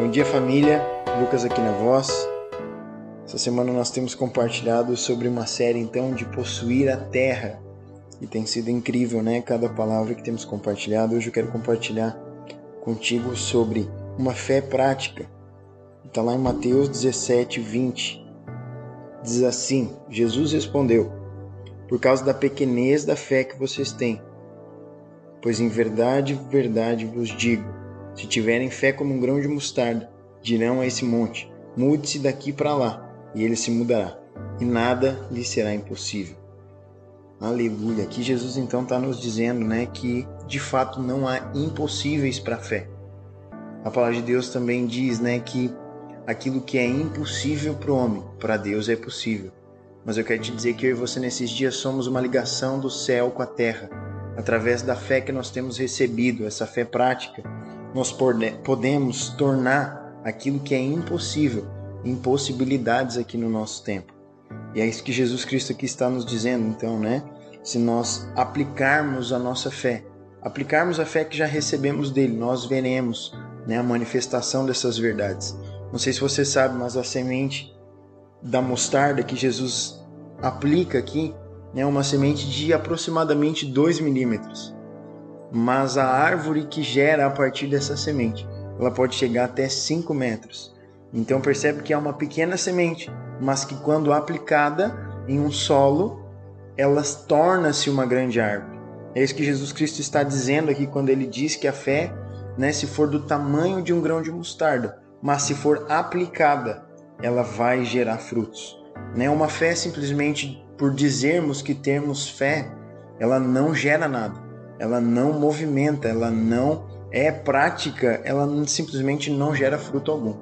Bom dia, família. Lucas aqui na voz. Essa semana nós temos compartilhado sobre uma série então de possuir a terra. E tem sido incrível, né? Cada palavra que temos compartilhado. Hoje eu quero compartilhar contigo sobre uma fé prática. Está lá em Mateus 17, 20. Diz assim: Jesus respondeu: Por causa da pequenez da fé que vocês têm. Pois em verdade, verdade vos digo se tiverem fé como um grão de mostarda, dirão a esse monte: mude-se daqui para lá, e ele se mudará, e nada lhe será impossível. Aleluia. Aqui Jesus então está nos dizendo, né, que de fato não há impossíveis para a fé. A palavra de Deus também diz, né, que aquilo que é impossível para o homem, para Deus é possível. Mas eu quero te dizer que eu e você nesses dias somos uma ligação do céu com a terra, através da fé que nós temos recebido, essa fé prática nós podemos tornar aquilo que é impossível impossibilidades aqui no nosso tempo. E é isso que Jesus Cristo aqui está nos dizendo, então, né? Se nós aplicarmos a nossa fé, aplicarmos a fé que já recebemos dele, nós veremos né, a manifestação dessas verdades. Não sei se você sabe, mas a semente da mostarda que Jesus aplica aqui é né, uma semente de aproximadamente 2 milímetros mas a árvore que gera a partir dessa semente, ela pode chegar até 5 metros. Então percebe que é uma pequena semente, mas que quando aplicada em um solo, ela torna-se uma grande árvore. É isso que Jesus Cristo está dizendo aqui quando ele diz que a fé, né, se for do tamanho de um grão de mostarda, mas se for aplicada, ela vai gerar frutos. Né? Uma fé simplesmente por dizermos que temos fé, ela não gera nada ela não movimenta, ela não é prática, ela simplesmente não gera fruto algum.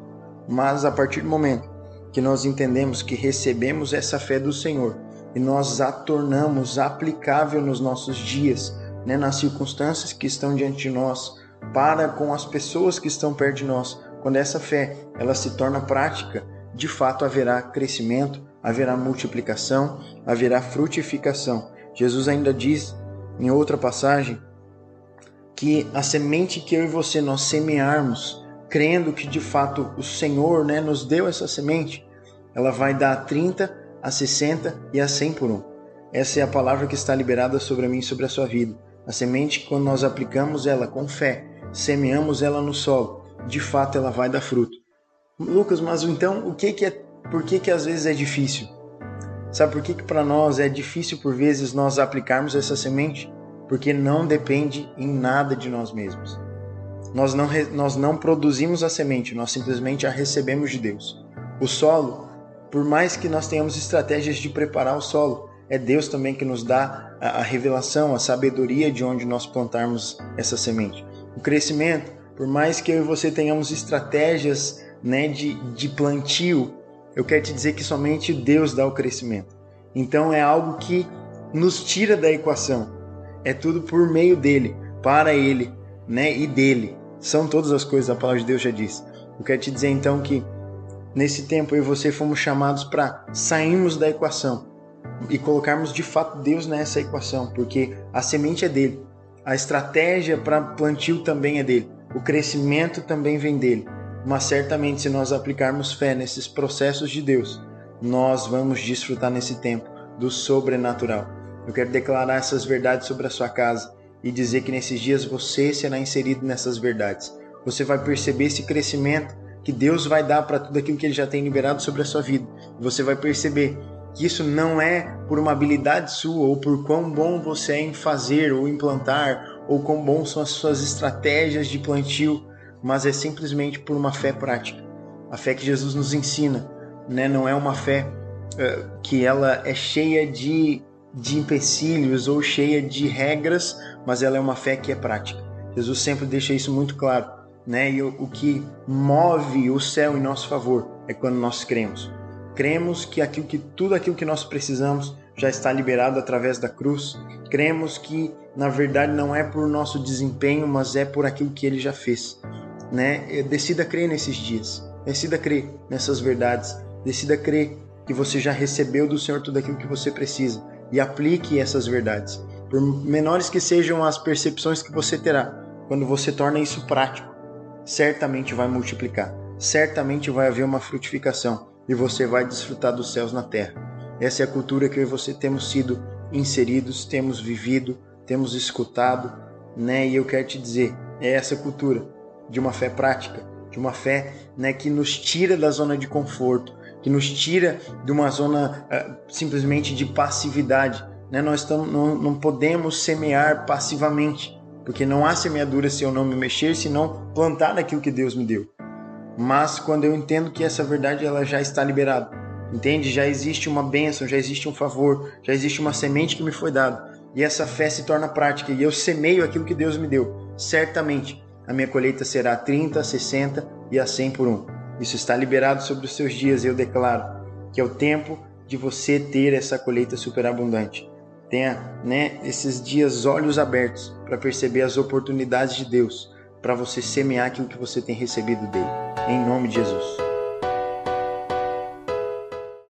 Mas a partir do momento que nós entendemos que recebemos essa fé do Senhor e nós a tornamos aplicável nos nossos dias, né, nas circunstâncias que estão diante de nós, para com as pessoas que estão perto de nós, quando essa fé ela se torna prática, de fato haverá crescimento, haverá multiplicação, haverá frutificação. Jesus ainda diz em outra passagem que a semente que eu e você nós semearmos, crendo que de fato o Senhor né, nos deu essa semente, ela vai dar a 30, a 60 e a 100 por um. Essa é a palavra que está liberada sobre mim e sobre a sua vida. A semente, quando nós aplicamos ela com fé, semeamos ela no solo, de fato ela vai dar fruto. Lucas, mas então o que, que é, por que, que às vezes é difícil? Sabe por que, que para nós é difícil por vezes nós aplicarmos essa semente? Porque não depende em nada de nós mesmos. Nós não, nós não produzimos a semente, nós simplesmente a recebemos de Deus. O solo, por mais que nós tenhamos estratégias de preparar o solo, é Deus também que nos dá a, a revelação, a sabedoria de onde nós plantarmos essa semente. O crescimento, por mais que eu e você tenhamos estratégias né, de, de plantio, eu quero te dizer que somente Deus dá o crescimento. Então é algo que nos tira da equação. É tudo por meio dele, para ele, né, e dele. São todas as coisas, a palavra de Deus já diz. Eu quero te dizer então que nesse tempo eu e você fomos chamados para sairmos da equação e colocarmos de fato Deus nessa equação, porque a semente é dele, a estratégia para plantio também é dele, o crescimento também vem dele mas certamente se nós aplicarmos fé nesses processos de Deus, nós vamos desfrutar nesse tempo do sobrenatural. Eu quero declarar essas verdades sobre a sua casa e dizer que nesses dias você será inserido nessas verdades. Você vai perceber esse crescimento que Deus vai dar para tudo aquilo que Ele já tem liberado sobre a sua vida. Você vai perceber que isso não é por uma habilidade sua ou por quão bom você é em fazer ou implantar ou quão bom são as suas estratégias de plantio, mas é simplesmente por uma fé prática. A fé que Jesus nos ensina, né? não é uma fé uh, que ela é cheia de, de empecilhos ou cheia de regras, mas ela é uma fé que é prática. Jesus sempre deixa isso muito claro. Né? E o, o que move o céu em nosso favor é quando nós cremos. Cremos que, aquilo que tudo aquilo que nós precisamos já está liberado através da cruz. Cremos que, na verdade, não é por nosso desempenho, mas é por aquilo que ele já fez né? Decida crer nesses dias. Decida crer nessas verdades. Decida crer que você já recebeu do Senhor tudo aquilo que você precisa e aplique essas verdades. Por menores que sejam as percepções que você terá, quando você torna isso prático, certamente vai multiplicar. certamente vai haver uma frutificação e você vai desfrutar dos céus na terra. Essa é a cultura que eu e você temos sido inseridos, temos vivido, temos escutado, né? E eu quero te dizer, é essa cultura de uma fé prática, de uma fé, né, que nos tira da zona de conforto, que nos tira de uma zona uh, simplesmente de passividade. Né? Nós não, não podemos semear passivamente, porque não há semeadura se eu não me mexer, se não plantar aquilo que Deus me deu. Mas quando eu entendo que essa verdade ela já está liberada, entende? Já existe uma bênção, já existe um favor, já existe uma semente que me foi dada. E essa fé se torna prática e eu semeio aquilo que Deus me deu. Certamente a minha colheita será 30, 60 e a 100 por um. Isso está liberado sobre os seus dias eu declaro que é o tempo de você ter essa colheita superabundante. Tenha né, esses dias olhos abertos para perceber as oportunidades de Deus para você semear aquilo que você tem recebido dele. Em nome de Jesus.